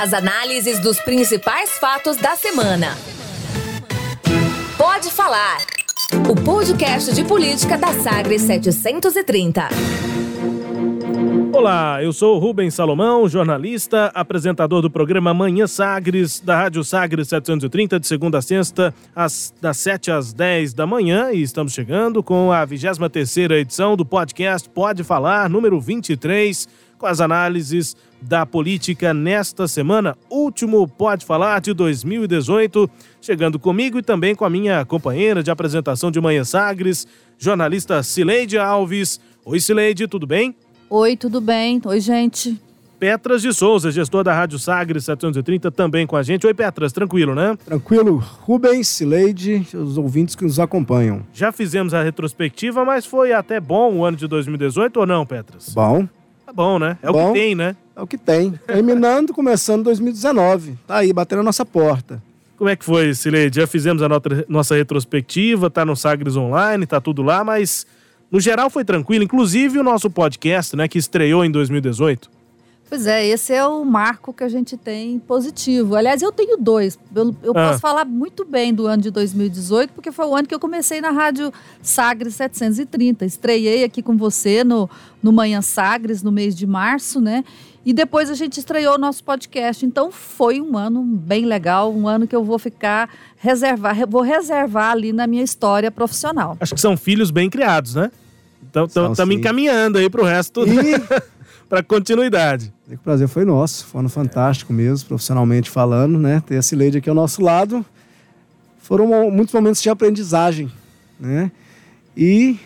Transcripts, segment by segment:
As análises dos principais fatos da semana. Pode falar. O podcast de política da Sagres 730. Olá, eu sou Rubens Salomão, jornalista, apresentador do programa Manhã Sagres, da Rádio Sagres 730, de segunda a sexta, às, das 7 às 10 da manhã, e estamos chegando com a 23 edição do podcast Pode Falar, número 23, com as análises da política nesta semana, último Pode Falar de 2018, chegando comigo e também com a minha companheira de apresentação de Manhã Sagres, jornalista Cileide Alves. Oi, Cileide, tudo bem? Oi, tudo bem? Oi, gente. Petras de Souza, gestor da Rádio Sagres 730, também com a gente. Oi, Petras, tranquilo, né? Tranquilo. Rubens, Cileide, os ouvintes que nos acompanham. Já fizemos a retrospectiva, mas foi até bom o ano de 2018 ou não, Petras? Bom. Tá bom, né? É bom, o que tem, né? É o que tem. Terminando, começando 2019. Tá aí, batendo a nossa porta. Como é que foi, Cileide? Já fizemos a nossa retrospectiva, tá no Sagres Online, tá tudo lá, mas no geral foi tranquilo, inclusive o nosso podcast, né, que estreou em 2018. Pois é, esse é o marco que a gente tem positivo. Aliás, eu tenho dois. Eu, eu ah. posso falar muito bem do ano de 2018, porque foi o ano que eu comecei na Rádio Sagres 730. Estreiei aqui com você no, no Manhã Sagres, no mês de março, né? E depois a gente estreou o nosso podcast. Então foi um ano bem legal, um ano que eu vou ficar reservar, vou reservar ali na minha história profissional. Acho que são filhos bem criados, né? Então estamos encaminhando aí para o resto. E... para continuidade. O prazer foi nosso, foi um fantástico mesmo, profissionalmente falando, né? Ter a Cileide aqui ao nosso lado. Foram muitos momentos de aprendizagem, né? E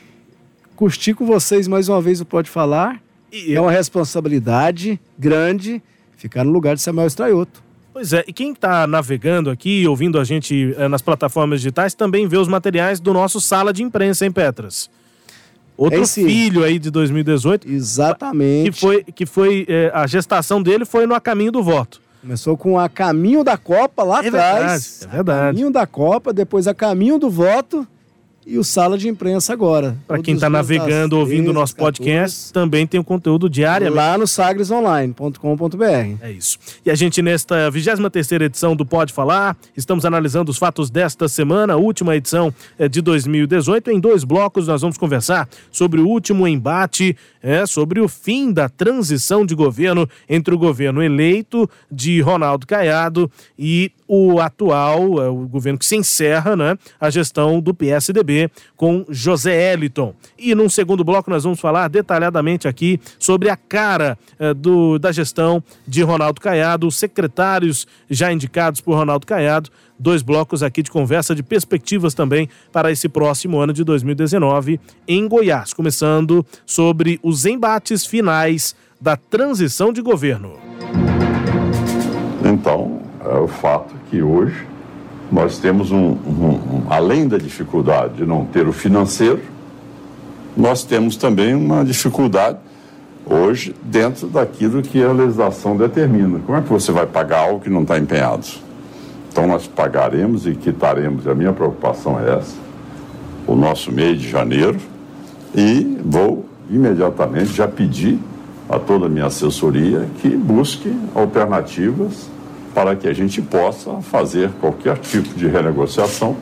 curtir com vocês mais uma vez o Pode Falar. E é uma responsabilidade grande ficar no lugar de Samuel Estraioto. Pois é, e quem está navegando aqui, ouvindo a gente é, nas plataformas digitais, também vê os materiais do nosso Sala de Imprensa, em Petras? Outro Esse... filho aí de 2018. Exatamente. Que foi, que foi é, a gestação dele foi no A Caminho do Voto. Começou com A Caminho da Copa lá é atrás. Verdade, é verdade. A caminho da Copa, depois A Caminho do Voto e o Sala de Imprensa agora. Para quem está navegando, ouvindo o nosso podcast, 14, também tem o conteúdo diário Lá no sagresonline.com.br. É isso. E a gente, nesta 23 edição do Pode Falar, estamos analisando os fatos desta semana, última edição é, de 2018. Em dois blocos, nós vamos conversar sobre o último embate, é, sobre o fim da transição de governo entre o governo eleito de Ronaldo Caiado e o atual, é, o governo que se encerra, né, a gestão do PSDB com José Eliton. E num segundo bloco nós vamos falar detalhadamente aqui sobre a cara é, do, da gestão de Ronaldo Caiado, os secretários já indicados por Ronaldo Caiado, dois blocos aqui de conversa de perspectivas também para esse próximo ano de 2019 em Goiás, começando sobre os embates finais da transição de governo. Então, é o fato que hoje nós temos um, um, um, além da dificuldade de não ter o financeiro, nós temos também uma dificuldade hoje dentro daquilo que a legislação determina. Como é que você vai pagar algo que não está empenhado? Então nós pagaremos e quitaremos, a minha preocupação é essa, o nosso mês de janeiro, e vou imediatamente já pedir a toda a minha assessoria que busque alternativas para que a gente possa fazer qualquer tipo de renegociação,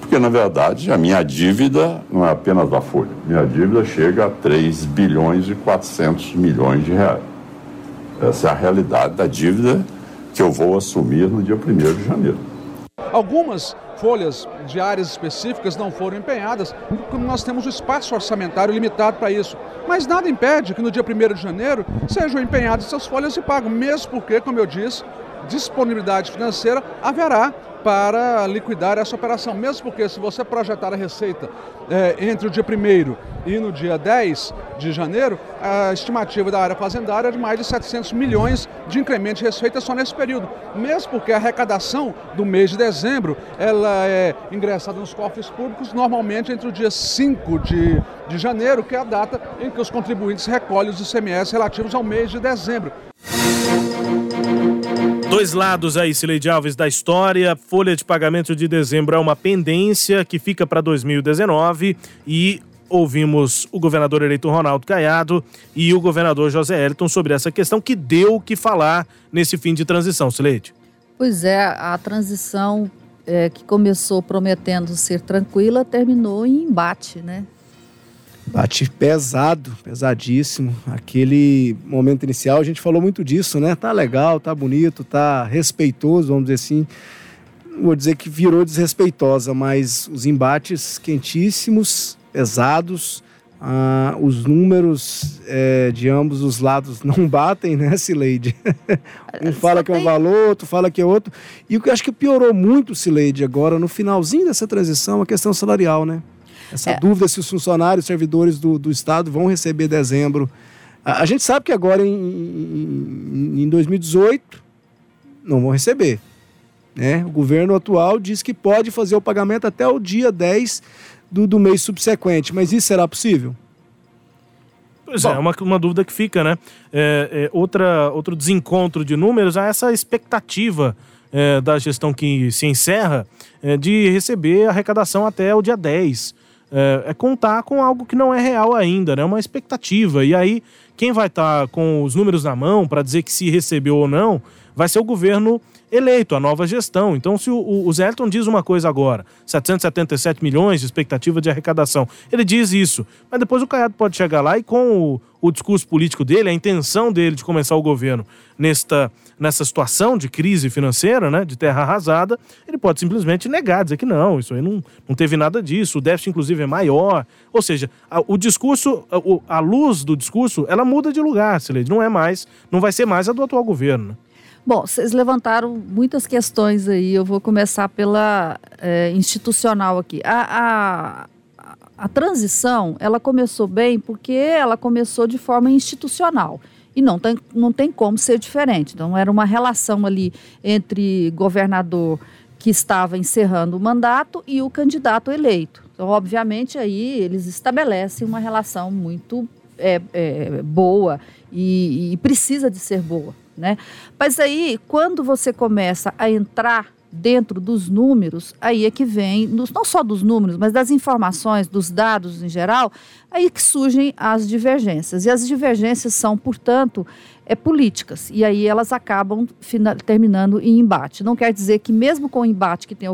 porque na verdade a minha dívida não é apenas da Folha, minha dívida chega a 3 bilhões e 400 milhões de reais. Essa é a realidade da dívida que eu vou assumir no dia 1 de janeiro. Algumas folhas de áreas específicas não foram empenhadas, porque nós temos o espaço orçamentário limitado para isso. Mas nada impede que no dia 1 de janeiro sejam empenhadas essas folhas e pagam, mesmo porque, como eu disse, disponibilidade financeira haverá para liquidar essa operação, mesmo porque se você projetar a receita é, entre o dia 1 e no dia 10 de janeiro, a estimativa da área fazendária é de mais de 700 milhões de incremento de receita só nesse período, mesmo porque a arrecadação do mês de dezembro ela é ingressada nos cofres públicos normalmente entre o dia 5 de, de janeiro, que é a data em que os contribuintes recolhem os ICMS relativos ao mês de dezembro. Dois lados aí, Sileide Alves, da história. Folha de pagamento de dezembro é uma pendência que fica para 2019 e ouvimos o governador eleito Ronaldo Caiado e o governador José Elton sobre essa questão que deu o que falar nesse fim de transição, Sileide. Pois é, a transição é, que começou prometendo ser tranquila terminou em embate, né? Bate pesado, pesadíssimo. Aquele momento inicial, a gente falou muito disso, né? Tá legal, tá bonito, tá respeitoso, vamos dizer assim. Vou dizer que virou desrespeitosa, mas os embates quentíssimos, pesados, ah, os números é, de ambos os lados não batem, né, Sileide? um fala que é um valor, outro fala que é outro. E o que eu acho que piorou muito, Sileide, agora, no finalzinho dessa transição, a questão salarial, né? Essa é. dúvida se os funcionários, servidores do, do Estado vão receber dezembro. A, a gente sabe que agora, em, em, em 2018, não vão receber. Né? O governo atual diz que pode fazer o pagamento até o dia 10 do, do mês subsequente, mas isso será possível? Pois é, Bom, é, uma, uma dúvida que fica, né? É, é, outra, outro desencontro de números é essa expectativa é, da gestão que se encerra é, de receber arrecadação até o dia 10 é, é, contar com algo que não é real ainda, né? Uma expectativa. E aí, quem vai estar tá com os números na mão para dizer que se recebeu ou não, vai ser o governo eleito, a nova gestão. Então, se o, o diz uma coisa agora, 777 milhões de expectativa de arrecadação, ele diz isso, mas depois o Caiado pode chegar lá e com o, o discurso político dele, a intenção dele de começar o governo nesta, nessa situação de crise financeira, né, de terra arrasada, ele pode simplesmente negar, dizer que não, isso aí não, não teve nada disso, o déficit inclusive é maior. Ou seja, a, o discurso, a, a, luz do discurso, ela muda de lugar, Sileide, não é mais, não vai ser mais a do atual governo. Né? Bom, vocês levantaram muitas questões aí. Eu vou começar pela é, institucional aqui. A, a, a transição, ela começou bem porque ela começou de forma institucional. E não tem, não tem como ser diferente. Então, era uma relação ali entre governador que estava encerrando o mandato e o candidato eleito. Então, obviamente, aí eles estabelecem uma relação muito é, é, boa e, e precisa de ser boa. Né? Mas aí, quando você começa a entrar dentro dos números, aí é que vem, não só dos números, mas das informações, dos dados em geral, aí que surgem as divergências. E as divergências são, portanto, é, políticas. E aí elas acabam final, terminando em embate. Não quer dizer que, mesmo com o embate que tem,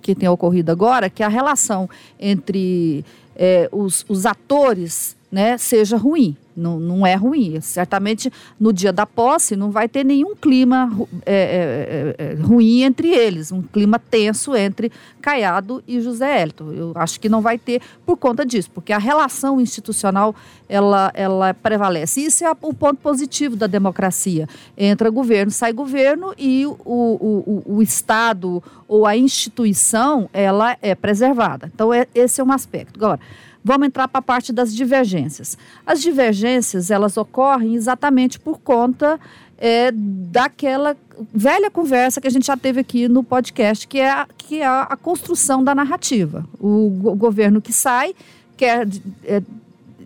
que tem ocorrido agora, que a relação entre é, os, os atores né, seja ruim. Não, não é ruim. Certamente, no dia da posse, não vai ter nenhum clima é, é, é, é, ruim entre eles, um clima tenso entre Caiado e José Hélito. Eu acho que não vai ter por conta disso, porque a relação institucional ela, ela prevalece. Isso é o ponto positivo da democracia. Entra governo, sai governo e o, o, o, o Estado ou a instituição ela é preservada. Então, é, esse é um aspecto. Agora, Vamos entrar para a parte das divergências. As divergências, elas ocorrem exatamente por conta é, daquela velha conversa que a gente já teve aqui no podcast, que é a, que é a construção da narrativa. O, o governo que sai quer é,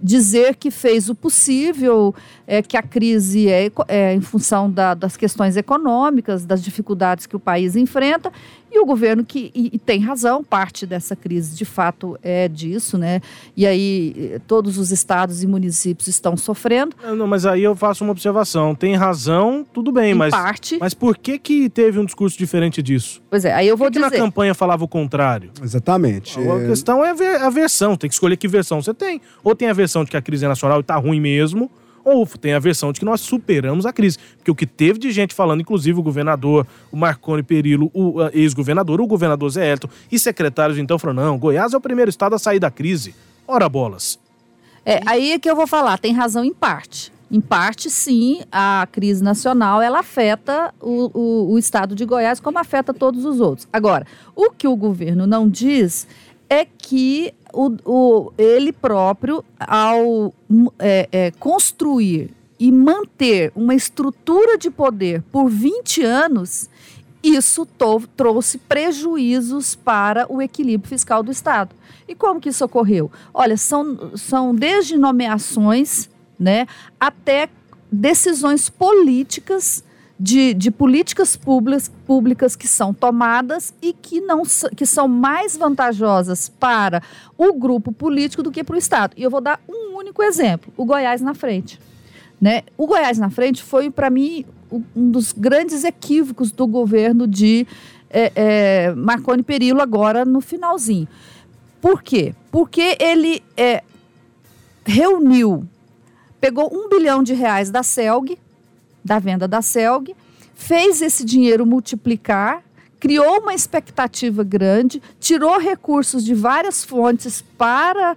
dizer que fez o possível, é, que a crise é, é em função da, das questões econômicas, das dificuldades que o país enfrenta, e o governo que e, e tem razão, parte dessa crise de fato é disso, né? E aí eh, todos os estados e municípios estão sofrendo. Não, mas aí eu faço uma observação. Tem razão, tudo bem, em mas parte. Mas por que que teve um discurso diferente disso? Pois é, aí eu vou por que dizer. Que na campanha falava o contrário. Exatamente. A é... questão é a versão. Tem que escolher que versão você tem. Ou tem a versão de que a crise é nacional e está ruim mesmo ou tem a versão de que nós superamos a crise. Porque o que teve de gente falando, inclusive o governador, o Marconi Perillo, o ex-governador, o governador Zé Elton e secretários então falando, não, Goiás é o primeiro estado a sair da crise. Ora bolas. É, aí é que eu vou falar, tem razão em parte. Em parte, sim, a crise nacional ela afeta o, o, o estado de Goiás como afeta todos os outros. Agora, o que o governo não diz é que o, o, ele próprio, ao é, é, construir e manter uma estrutura de poder por 20 anos, isso trouxe prejuízos para o equilíbrio fiscal do Estado. E como que isso ocorreu? Olha, são, são desde nomeações né, até decisões políticas de, de políticas públicas, públicas que são tomadas e que, não, que são mais vantajosas para o grupo político do que para o Estado. E eu vou dar um único exemplo: o Goiás na frente. Né? O Goiás na frente foi, para mim, um dos grandes equívocos do governo de é, é, Marconi Perillo agora no finalzinho. Por quê? Porque ele é, reuniu, pegou um bilhão de reais da CELG, da venda da CELG, fez esse dinheiro multiplicar, criou uma expectativa grande, tirou recursos de várias fontes para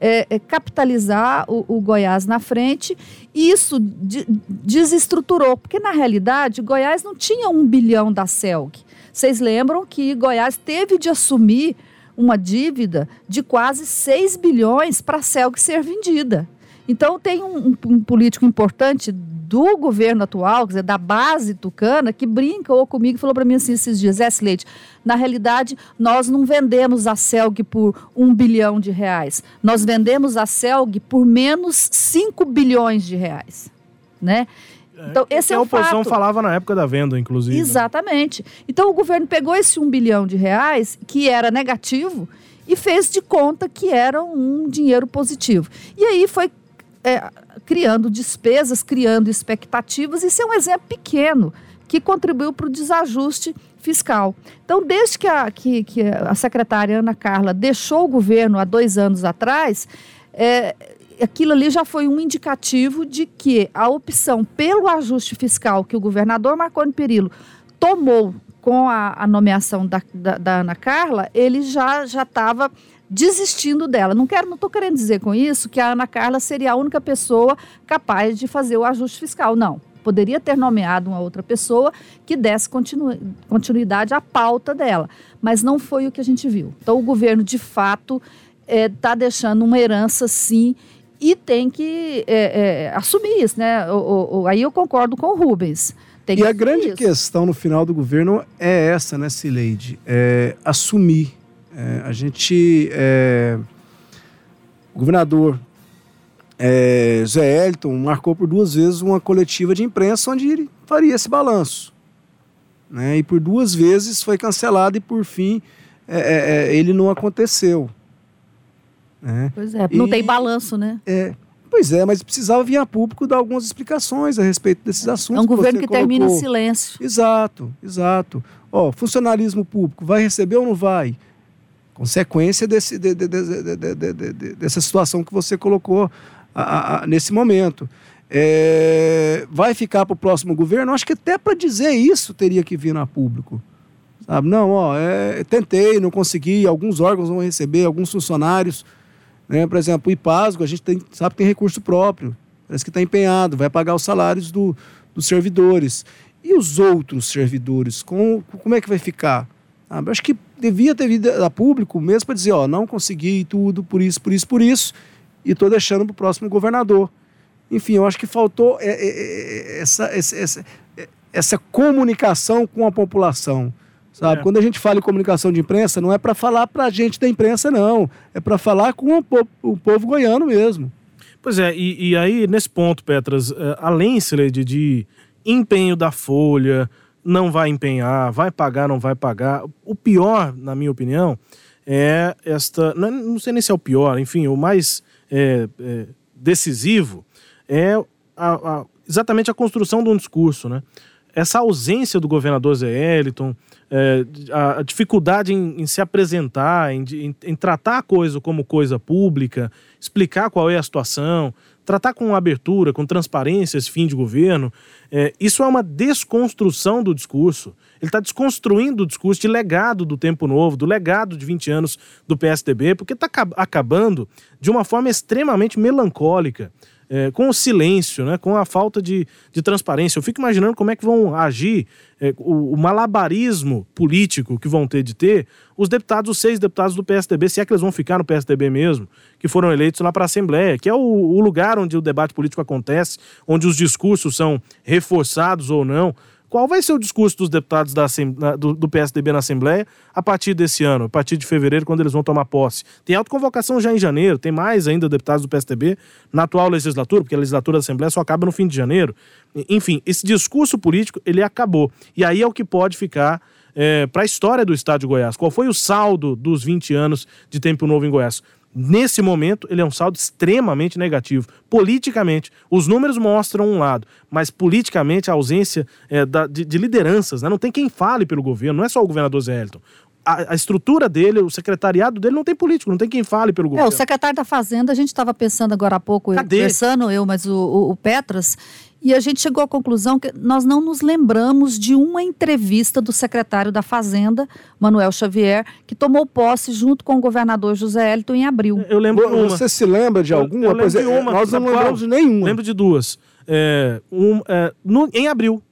é, é, capitalizar o, o, Goiás na frente, e isso de, desestruturou, porque na realidade Goiás não tinha um bilhão da CELG. Vocês lembram que Goiás teve de assumir uma dívida de quase 6 bilhões para a CELG ser vendida. Então, tem um, um, um, político importante do governo atual, quer dizer, da base tucana, que brincou comigo e falou para mim assim esses dias: é, Leite, na realidade, nós não vendemos a CELG por um bilhão de reais. Nós vendemos a CELG por menos 5 bilhões de reais. Né? É, então, esse é a oposição fato. falava na época da venda, inclusive. Exatamente. Então, o governo pegou esse um bilhão de reais, que era negativo, e fez de conta que era um dinheiro positivo. E aí foi é, criando despesas, criando expectativas. Isso é um exemplo pequeno que contribuiu para o desajuste fiscal. Então, desde que a, que, que a secretária Ana Carla deixou o governo há dois anos atrás, é, aquilo ali já foi um indicativo de que a opção pelo ajuste fiscal que o governador Marconi Perillo tomou com a, a nomeação da, da, da, Ana Carla, ele já estava desistindo dela. Não quero, não estou querendo dizer com isso que a Ana Carla seria a única pessoa capaz de fazer o ajuste fiscal. Não. Poderia ter nomeado uma outra pessoa que desse continu, continuidade à pauta dela. Mas não foi o que a gente viu. Então, o governo, de fato, está é, tá deixando uma herança, sim, e tem que é, é, assumir isso, né? O, o, aí eu concordo com o Rubens. Tem e a grande isso. questão no final do governo é essa, né, Cileide? É assumir. É, a gente. É, o governador é, Zé Elton marcou por duas vezes uma coletiva de imprensa onde ele faria esse balanço. Né? E por duas vezes foi cancelado e por fim é, é, é ele não aconteceu. Né? Pois é, não e, tem balanço, né? É, pois é, mas precisava vir a público dar algumas explicações a respeito desses assuntos. É um governo que, que termina em silêncio. Exato, exato. Ó, funcionalismo público, vai receber ou não vai? Consequência desse, de, de, de, dessa situação que você colocou a, a, nesse momento. É, vai ficar para o próximo governo? Acho que até para dizer isso teria que vir a público. Sabe? Não, ó, é, tentei, não consegui, alguns órgãos vão receber, alguns funcionários né? Por exemplo, o IPASGO, a gente tem, sabe que tem recurso próprio, parece que está empenhado, vai pagar os salários do, dos servidores. E os outros servidores, com, como é que vai ficar? Ah, acho que devia ter vindo a público mesmo para dizer, ó, não consegui tudo, por isso, por isso, por isso, e estou deixando para o próximo governador. Enfim, eu acho que faltou é, é, é, essa, essa, essa comunicação com a população. Sabe? É. Quando a gente fala em comunicação de imprensa, não é para falar para a gente da imprensa, não. É para falar com o povo, o povo, goiano mesmo. Pois é, e, e aí, nesse ponto, Petras, além, Sileide, de empenho da Folha, não vai empenhar, vai pagar, não vai pagar. O pior, na minha opinião, é esta. Não, não sei nem se é o pior, enfim, o mais é, é, decisivo é a, a, exatamente a construção de um discurso, né? Essa ausência do governador Zé Eliton, é, a, a, dificuldade em, em se apresentar, em, em, em, tratar a coisa como coisa pública, explicar qual é a situação, tratar com abertura, com transparência esse fim de governo, é, isso é uma desconstrução do discurso. Ele está desconstruindo o discurso de legado do tempo novo, do legado de 20 anos do PSDB, porque está acabando de uma forma extremamente melancólica é, com o silêncio, né, com a falta de, de transparência. Eu fico imaginando como é que vão agir é, o, o, malabarismo político que vão ter de ter os deputados, os seis deputados do PSDB, se é que eles vão ficar no PSDB mesmo, que foram eleitos lá para a Assembleia, que é o, o lugar onde o debate político acontece, onde os discursos são reforçados ou não qual vai ser o discurso dos deputados da, do, do, PSDB na Assembleia a partir desse ano, a partir de fevereiro, quando eles vão tomar posse. Tem autoconvocação já em janeiro, tem mais ainda deputados do PSDB na atual legislatura, porque a legislatura da Assembleia só acaba no fim de janeiro. Enfim, esse discurso político, ele acabou. E aí é o que pode ficar é, para a história do Estado de Goiás. Qual foi o saldo dos 20 anos de Tempo Novo em Goiás? Nesse momento, ele é um saldo extremamente negativo. Politicamente, os números mostram um lado, mas politicamente a ausência é, da, de, de, lideranças, né? não tem quem fale pelo governo, não é só o governador Zé Elton. A, a, estrutura dele, o secretariado dele não tem político, não tem quem fale pelo governo. É, o secretário da Fazenda, a gente estava pensando agora há pouco, Cadê? conversando eu, mas o, o, o Petras, e a gente chegou à conclusão que nós não nos lembramos de uma entrevista do secretário da Fazenda, Manuel Xavier, que tomou posse junto com o governador José Elton em abril. Eu lembro uma. Você se lembra de alguma? Eu, eu lembro de uma. Nós não lembramos de nenhuma. Lembro de duas. É, um, é, no, em abril,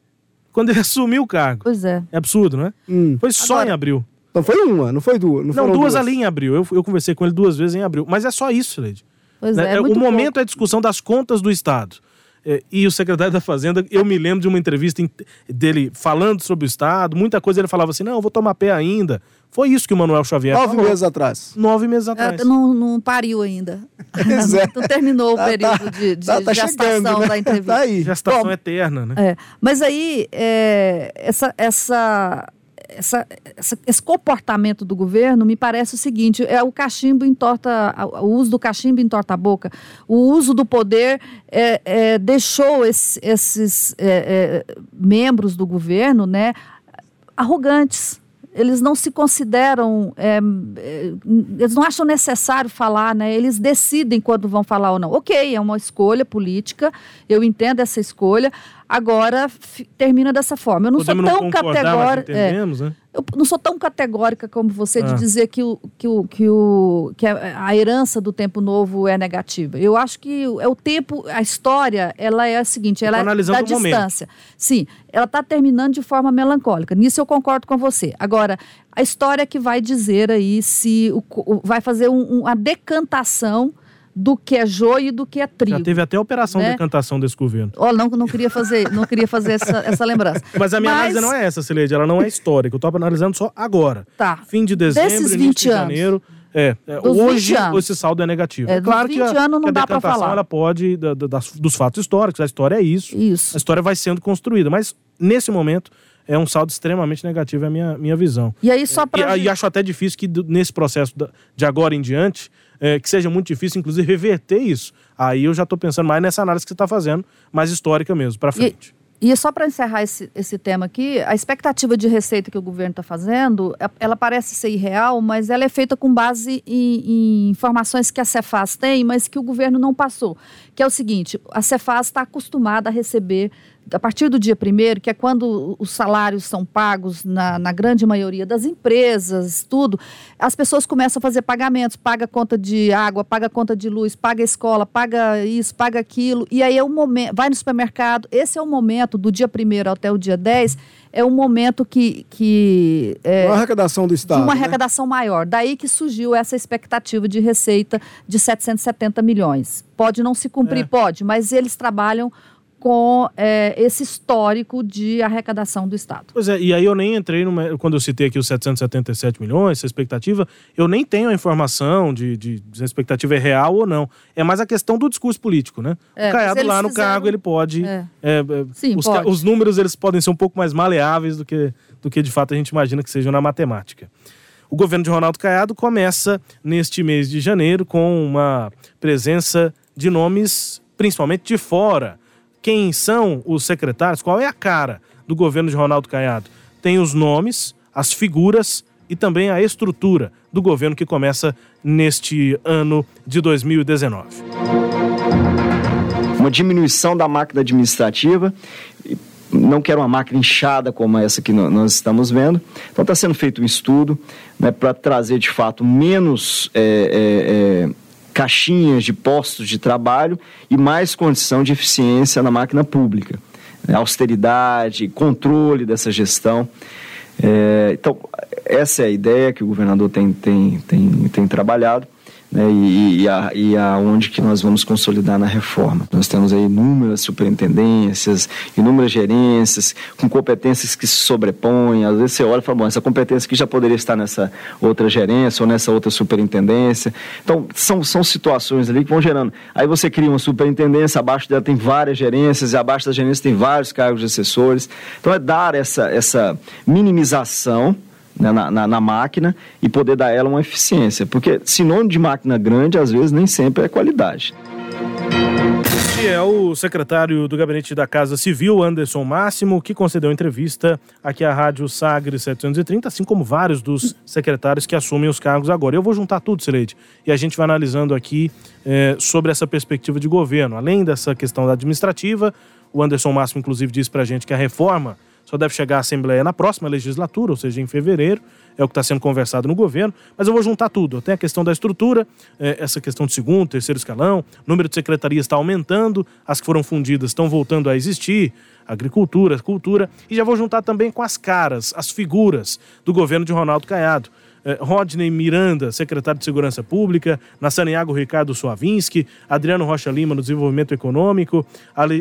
quando ele assumiu o cargo. Pois é. É absurdo, não é? Hum. Foi só Agora, em abril. Não foi uma, não foi duas. Não, não duas, duas, ali em abril. Eu, eu conversei com ele duas vezes em abril. Mas é só isso, Leide. Pois né? é, é, o momento é a discussão das contas do Estado. É, e o secretário da Fazenda, eu me lembro de uma entrevista dele falando sobre o Estado, muita coisa ele falava assim: não, vou tomar pé ainda. Foi isso que o Manuel Xavier Nove falou. meses atrás. Nove meses atrás. É, não, não pariu ainda. É. não terminou tá, o período tá, de, de tá, tá gestação chegando, né? da entrevista. Tá aí. Gestação Bom, eterna, né? É, mas aí, é, essa, essa essa, essa, esse comportamento do governo me parece o seguinte: é o cachimbo entorta, o uso do cachimbo entorta a boca. O uso do poder é, é, deixou esse, esses é, é membros do governo né, arrogantes eles não se consideram, é, é, eles não acham necessário falar, né? Eles decidem quando vão falar ou não. Ok, é uma escolha política, eu entendo essa escolha. Agora termina dessa forma. Eu não Podemos sou tão categórica. É, né? Eu não sou tão categórica como você ah. de dizer que, o, que, o, que, o, que a herança do tempo novo é negativa. Eu acho que é o tempo, a história, ela é a seguinte, ela é da distância. Momento. Sim, ela está terminando de forma melancólica. Nisso eu concordo com você. Agora, a história que vai dizer aí se o, vai fazer um, uma decantação do que é joio e do que é trigo. Já teve até operação né? de decantação desse governo. Oh, não, não queria fazer, não queria fazer essa, essa lembrança. Mas a minha Mas... análise não é essa, Cileide, ela não é histórica. Eu estou analisando só agora. Tá. Fim de dezembro, Desses 20 de anos. janeiro. É, é hoje esse saldo é negativo. É, claro que a, anos não que a dá para falar. ela pode da, da, dos fatos históricos, a história é isso. Isso. A história vai sendo construída, mas nesse momento é um saldo extremamente negativo, é a minha, minha visão. E aí só para e, e, acho até difícil que nesse processo de agora em diante é, que seja muito difícil, inclusive, reverter isso. Aí eu já estou pensando mais nessa análise que você está fazendo, mais histórica mesmo, para frente. E, e só para encerrar esse, esse tema aqui, a expectativa de receita que o governo está fazendo, é, ela parece ser irreal, mas ela é feita com base em, em, informações que a Cefaz tem, mas que o governo não passou. Que é o seguinte: a Cefaz está acostumada a receber a partir do dia primeiro, que é quando os salários são pagos na, na, grande maioria das empresas, tudo, as pessoas começam a fazer pagamentos, paga conta de água, paga conta de luz, paga escola, paga isso, paga aquilo, e aí é o momento, vai no supermercado, esse é o momento do dia primeiro até o dia 10, é um momento que... que é, uma arrecadação do Estado. Uma né? arrecadação maior. Daí que surgiu essa expectativa de receita de 770 milhões. Pode não se cumprir, é. pode, mas eles trabalham com é, esse histórico de arrecadação do Estado. Pois é, e aí eu nem entrei, numa, quando eu citei aqui os 777 milhões, essa expectativa, eu nem tenho a informação de, de, se a expectativa é real ou não. É mais a questão do discurso político, né? É, o Caiado lá no fizeram... cargo, ele pode... É. é, é Sim, os, pode. os números, eles podem ser um pouco mais maleáveis do que, do que de fato a gente imagina que sejam na matemática. O governo de Ronaldo Caiado começa neste mês de janeiro com uma presença de nomes, principalmente de fora, quem são os secretários, qual é a cara do governo de Ronaldo Caiado. Tem os nomes, as figuras e também a estrutura do governo que começa neste ano de 2019. Uma diminuição da máquina administrativa, não quero uma máquina inchada como essa que nós estamos vendo. Então está sendo feito um estudo né, para trazer de fato menos é, é, é, caixinhas de postos de trabalho e mais condição de eficiência na máquina pública. Né? Austeridade, controle dessa gestão. É, então, essa é a ideia que o governador tem, tem, tem, tem trabalhado. Né, e, e, a, e aonde que nós vamos consolidar na reforma. Nós temos aí inúmeras superintendências, inúmeras gerências, com competências que se sobrepõem. Às vezes você olha e fala, bom, essa competência aqui já poderia estar nessa outra gerência ou nessa outra superintendência. Então, são, são situações ali que vão gerando. Aí você cria uma superintendência, abaixo dela tem várias gerências, e abaixo da gerência tem vários cargos de assessores. Então, é dar essa, essa minimização né, na, na, na, máquina e poder dar ela uma eficiência. Porque sinônimo de máquina grande, às vezes, nem sempre é qualidade. Este é o secretário do Gabinete da Casa Civil, Anderson Máximo, que concedeu entrevista aqui à Rádio Sagre 730, assim como vários dos secretários que assumem os cargos agora. Eu vou juntar tudo, Sileide, e a gente vai analisando aqui é, sobre essa perspectiva de governo. Além dessa questão da administrativa, o Anderson Máximo, inclusive, disse para a gente que a reforma só deve chegar à Assembleia na próxima legislatura, ou seja, em fevereiro, é o que está sendo conversado no governo, mas eu vou juntar tudo. Tem a questão da estrutura, é, essa questão de segundo, terceiro escalão, número de secretarias está aumentando, as que foram fundidas estão voltando a existir, agricultura, cultura, e já vou juntar também com as caras, as figuras do governo de Ronaldo Caiado. Eh, Rodney Miranda, secretário de Segurança Pública, Nassaniago Ricardo Suavinski, Adriano Rocha Lima no Desenvolvimento Econômico,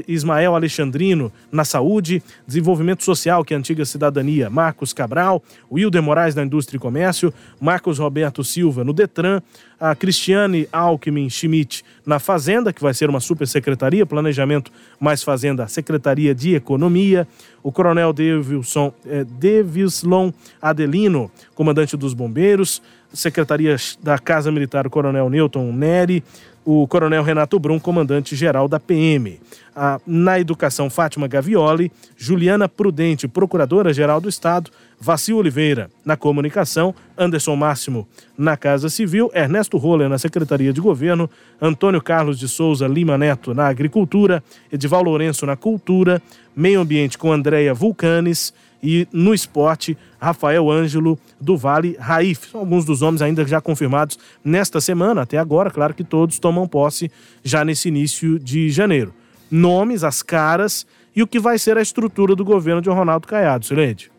Ismael Alexandrino na Saúde, Desenvolvimento Social, que é a antiga cidadania, Marcos Cabral, Wilder Moraes na Indústria e Comércio, Marcos Roberto Silva no Detran, a Cristiane Alckmin Schmidt na Fazenda, que vai ser uma supersecretaria, Planejamento mais Fazenda, Secretaria de Economia, o Coronel Devilson, é, Devislon Adelino, comandante dos Bombeiros, Secretaria da Casa Militar, o Coronel Newton Neri, o Coronel Renato Brum, comandante-geral da PM. Ah, na Educação, Fátima Gavioli, Juliana Prudente, Procuradora-Geral do Estado, Vacil Oliveira, na Comunicação, Anderson Máximo, na Casa Civil, Ernesto Roller, na Secretaria de Governo, Antônio Carlos de Souza Lima Neto, na Agricultura, Edival Lourenço, na Cultura, Meio Ambiente com Andréia Vulcanes, e no esporte, Rafael Ângelo do Vale Raif. São alguns dos nomes ainda já confirmados nesta semana, até agora, claro que todos tomam posse já nesse início de janeiro. Nomes, as caras e o que vai ser a estrutura do governo de Ronaldo Caiado, Silente.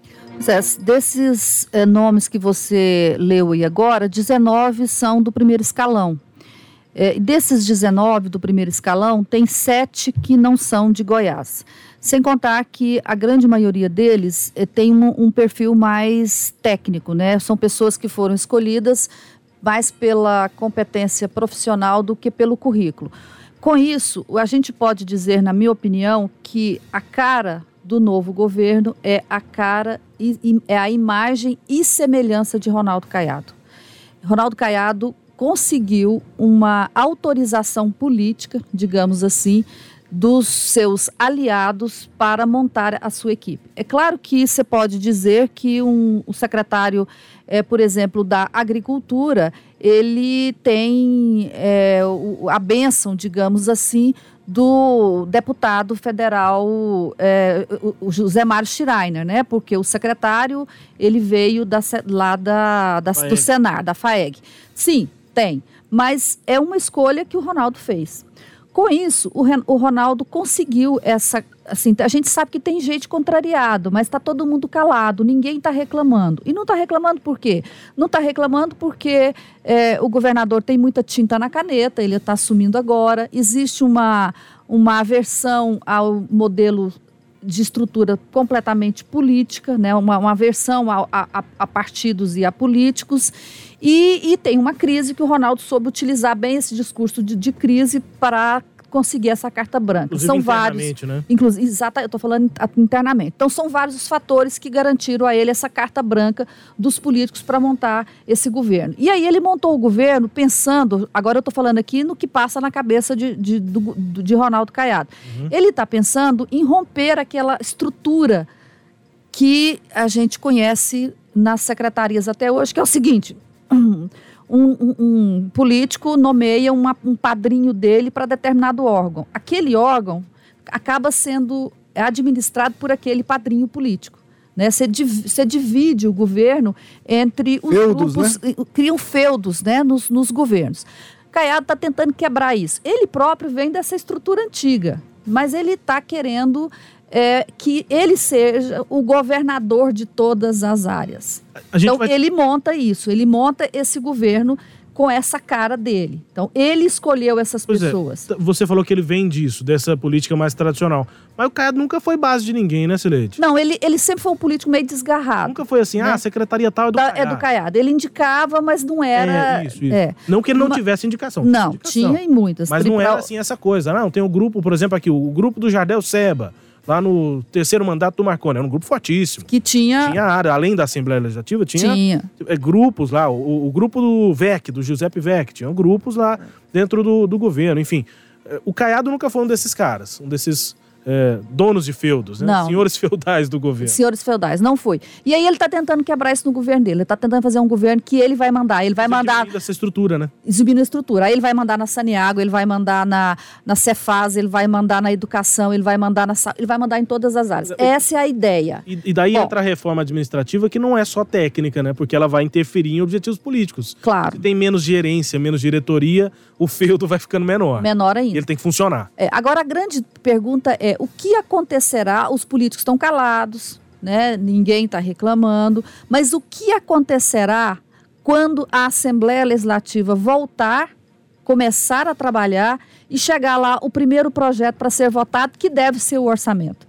Zé, desses é, nomes que você leu aí agora, 19 são do primeiro escalão. É, desses 19 do primeiro escalão, tem sete que não são de Goiás. Sem contar que a grande maioria deles eh, tem um, um, perfil mais técnico, né? São pessoas que foram escolhidas mais pela competência profissional do que pelo currículo. Com isso, a gente pode dizer, na minha opinião, que a cara do novo governo é a cara e, é a imagem e semelhança de Ronaldo Caiado. Ronaldo Caiado conseguiu uma autorização política, digamos assim, dos seus aliados para montar a sua equipe. É claro que você pode dizer que um, o secretário, é, por exemplo, da Agricultura, ele tem é, a benção, digamos assim, do deputado federal é, o José Mário Schreiner, né? Porque o secretário ele veio da, lá da, da do Senar, da FAEG. Sim, tem, mas é uma escolha que o Ronaldo fez. Com isso, o, o Ronaldo conseguiu essa. Assim, a gente sabe que tem gente contrariado, mas está todo mundo calado, ninguém está reclamando. E não está reclamando por quê? Não está reclamando porque é, o governador tem muita tinta na caneta, ele está assumindo agora. Existe uma, uma aversão ao modelo de estrutura completamente política, né? uma, uma aversão a, a, a partidos e a políticos. E, e, tem uma crise que o Ronaldo soube utilizar bem esse discurso de, de crise para conseguir essa carta branca. Inclusive são vários, né? Inclusive, exata, eu estou falando internamente. Então são vários os fatores que garantiram a ele essa carta branca dos políticos para montar esse governo. E aí ele montou o governo pensando, agora eu estou falando aqui no que passa na cabeça de, de, do, de Ronaldo Caiado. Uhum. Ele está pensando em romper aquela estrutura que a gente conhece nas secretarias até hoje, que é o seguinte um, um, um político nomeia uma, um padrinho dele para determinado órgão. Aquele órgão acaba sendo administrado por aquele padrinho político. Né? Você, div, você divide o governo entre os feudos, grupos, né? criam feudos né? nos, nos governos. Caiado está tentando quebrar isso. Ele próprio vem dessa estrutura antiga, mas ele está querendo é, que ele seja o governador de todas as áreas. Então, vai... ele monta isso, ele monta esse governo com essa cara dele. Então, ele escolheu essas Pois é, pessoas. t- você falou que ele vem disso, dessa política mais tradicional. Mas o Caiado nunca foi base de ninguém, né, Sileide? Não, ele, ele sempre foi um político meio desgarrado. Nunca foi assim, ah, Né? a secretaria tal é do Da- Caiado. é do Caiado. Ele indicava, mas não era. É, isso, isso. é. Não que ele não Ma- tivesse indicação. Não, indicação. tinha em muitas. Mas não era assim essa coisa. Não, tem o grupo, por exemplo, aqui, o grupo do Jardel Seba, lá no terceiro mandato do Marconi. Era um grupo fortíssimo. Que tinha. Tinha área, além da Assembleia Legislativa, tinha, Tinha. é, grupos lá, o, o grupo do VEC, do Giuseppe VEC, tinha grupos lá dentro do, do governo, enfim. É, O Caiado nunca foi um desses caras, um desses é, donos de feudos, né? Não. senhores feudais do governo. Senhores feudais, não foi. E aí ele está tentando quebrar isso no governo dele. Ele está tentando fazer um governo que ele vai mandar. Ele vai mandar Diminuindo essa estrutura, né? subindo a estrutura. Aí ele vai mandar na Saniago, ele vai mandar na, na Cefaz, ele vai mandar na educação, ele vai mandar na ele vai mandar em todas as áreas. Essa é a ideia. E, e daí Bom. entra a reforma administrativa, que não é só técnica, né? Porque ela vai interferir em objetivos políticos. Claro. Se tem menos gerência, menos diretoria, o feudo vai ficando menor. Menor E ainda. ele tem que funcionar. É, agora a grande pergunta é o que acontecerá? Os políticos estão calados, né? Ninguém está reclamando, mas o que acontecerá quando a Assembleia Legislativa voltar, começar a trabalhar e chegar lá o primeiro projeto para ser votado, que deve ser o orçamento?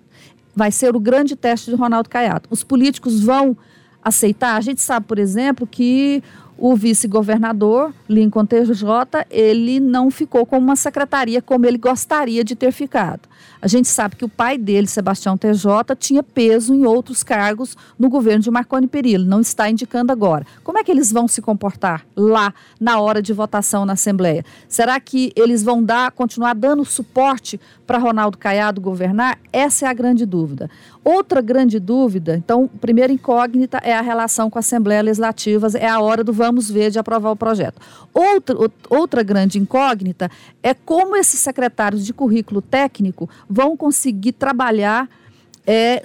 Vai ser o grande teste de Ronaldo Caiado. Os políticos vão aceitar? A gente sabe, por exemplo, que o vice-governador, Lincoln TJ, ele não ficou com uma secretaria como ele gostaria de ter ficado. A gente sabe que o pai dele, Sebastião TJ, tinha peso em outros cargos no governo de Marconi Perillo, não está indicando agora. Como é que eles vão se comportar lá na hora de votação na Assembleia? Será que eles vão dar, continuar dando suporte para Ronaldo Caiado governar? Essa é a grande dúvida. Outra grande dúvida, então, primeira incógnita é a relação com a Assembleia Legislativa, é a hora do vamos ver de aprovar o projeto. Outra, outra grande incógnita é como esses secretários de currículo técnico vão conseguir trabalhar é,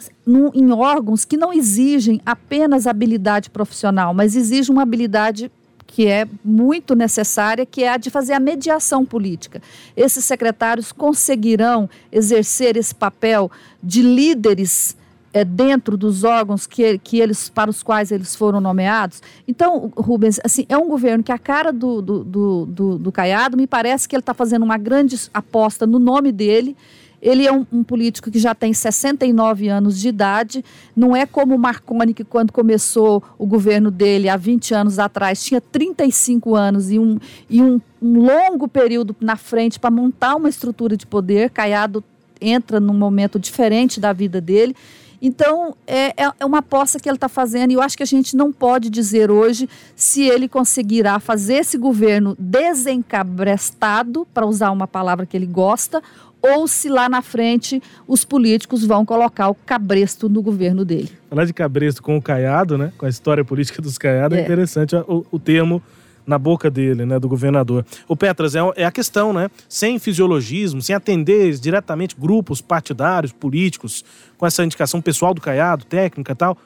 em órgãos que não exigem apenas habilidade profissional, mas exigem uma habilidade que é muito necessária, que é a de fazer a mediação política. Esses secretários conseguirão exercer esse papel de líderes é, dentro dos órgãos que, que eles, para os quais eles foram nomeados. Então, Rubens, assim, é um governo que a cara do, do, do, do, do Caiado me parece que ele está fazendo uma grande aposta no nome dele. Ele é um, um político que já tem 69 anos de idade, não é como o Marconi, que quando começou o governo dele há 20 anos atrás, tinha 35 anos e um, e um, um longo período na frente para montar uma estrutura de poder. Caiado entra num momento diferente da vida dele. Então, é, é- é uma aposta que ele está fazendo, e eu acho que a gente não pode dizer hoje se ele conseguirá fazer esse governo desencabrestado, para usar uma palavra que ele gosta, ou se lá na frente os políticos vão colocar o cabresto no governo dele. Falar de cabresto com o Caiado, né? Com a história política dos Caiado, é, É. interessante o, o termo na boca dele, né? Do governador. O Petras, é, é a questão, né? Sem fisiologismo, sem atender diretamente grupos partidários, políticos, com essa indicação pessoal do Caiado, técnica e tal.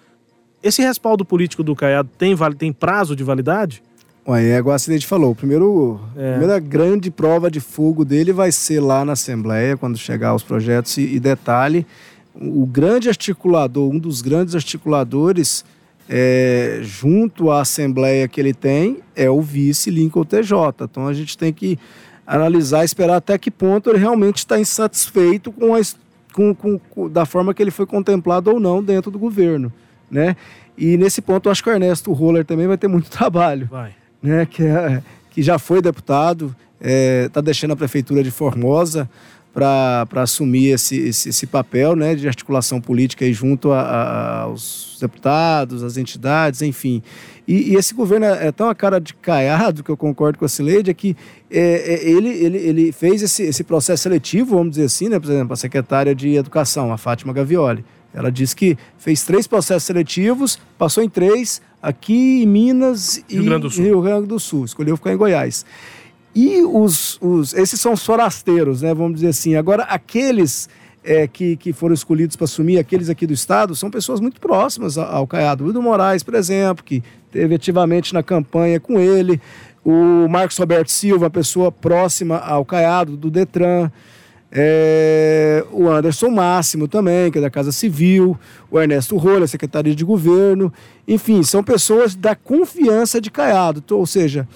Esse respaldo político do Caiado tem, tem prazo de validade? Ué, é igual a Cidade falou, primeiro, É. a primeira grande prova de fogo dele vai ser lá na Assembleia, quando chegar os projetos. E, e detalhe, o grande articulador, um dos grandes articuladores é, junto à Assembleia que ele tem é o vice Lincoln TJ. Então a gente tem que analisar, esperar até que ponto ele realmente está insatisfeito com a, com, com- com- da forma que ele foi contemplado ou não dentro do governo, né? E nesse ponto eu acho que o Ernesto Roller também vai ter muito trabalho Vai. Né, que, é- que já foi deputado, está deixando a prefeitura de Formosa para assumir esse, esse, esse papel né, de articulação política aí junto a- a- aos deputados, às entidades, enfim. E, e esse governo é, é tão a cara de caiado, que eu concordo com a Cileide, é que é, é, ele, ele, ele fez esse, esse processo seletivo, vamos dizer assim, né, por exemplo, a secretária de Educação, a Fátima Gavioli. Ela disse que fez três processos seletivos, passou em três, aqui em Minas e Rio Grande do Sul. Rio Grande do Sul. Escolheu ficar em Goiás. E os, os esses são os forasteiros, né? Vamos dizer assim. Agora, aqueles é, que, que foram escolhidos para assumir, aqueles aqui do Estado, são pessoas muito próximas ao, Caiado. O Wildo Moraes, por exemplo, que teve ativamente na campanha com ele. O Marcos Roberto Silva, pessoa próxima ao Caiado, do Detran. É, o Anderson Máximo também, que é da Casa Civil, o Ernesto Rolha, Secretaria de Governo, enfim, são pessoas da confiança de Caiado, ou seja,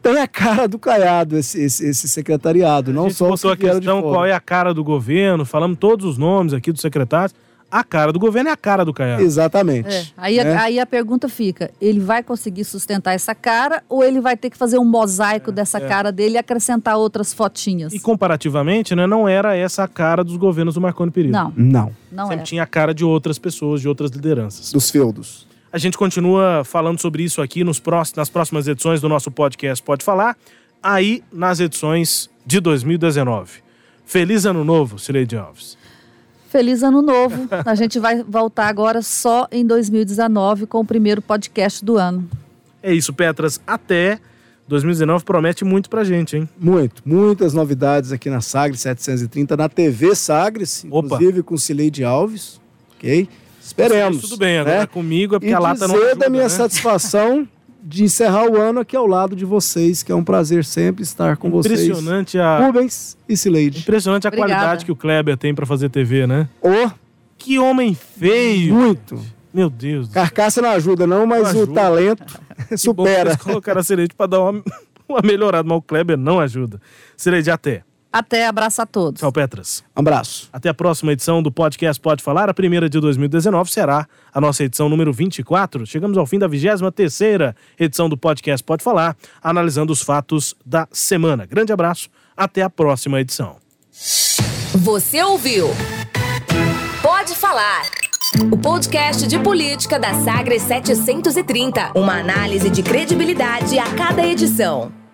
tem a cara do Caiado esse, esse, esse secretariado, não a gente só botou a questão qual é a cara do governo, falamos todos os nomes aqui dos secretários. A cara do governo é a cara do Caiado. Exatamente. É, aí, né? a, aí a pergunta fica: ele vai conseguir sustentar essa cara ou ele vai ter que fazer um mosaico dessa cara dele e acrescentar outras fotinhas? E comparativamente, né, não era essa a cara dos governos do Marconi Perillo. Não, Não, não Sempre é. tinha a cara de outras pessoas, de outras lideranças. dos feudos. A gente continua falando sobre isso aqui nos próximos, nas próximas edições do nosso podcast Pode Falar, aí nas edições de 2019. Feliz Ano Novo, Cileide Alves. Feliz ano novo. A gente vai voltar agora só em 2019 com o primeiro podcast do ano. É isso, Petras. Até 2019 promete muito pra gente, hein? Muito, muitas novidades aqui na Sagres 730, na TV Sagres, Opa. inclusive com Cileide Alves, ok? Esperemos. Tudo bem, agora né? comigo é porque e a lata não ajuda, da minha né? satisfação de encerrar o ano aqui ao lado de vocês, que é um prazer sempre estar com vocês. Impressionante a, Rubens e Cileide. impressionante a Obrigada. qualidade que o Kleber tem pra fazer TV, né? Ô, Que homem feio! muito. Meu Deus. Carcaça não ajuda não, mas Não o ajuda. talento bom que supera. vocês colocaram a Cileide pra dar uma, uma melhorada, mas o Kleber não ajuda. Cileide, até. Até abraço a todos. Tchau, Petras. Um abraço. Até a próxima edição do podcast Pode Falar. A primeira de 2019 será a nossa edição número 24. Chegamos ao fim da 23ª edição do podcast Pode Falar, analisando os fatos da semana. Grande abraço, até a próxima edição. Você ouviu? Pode falar. O podcast de política da Sagres 730. Uma análise de credibilidade a cada edição.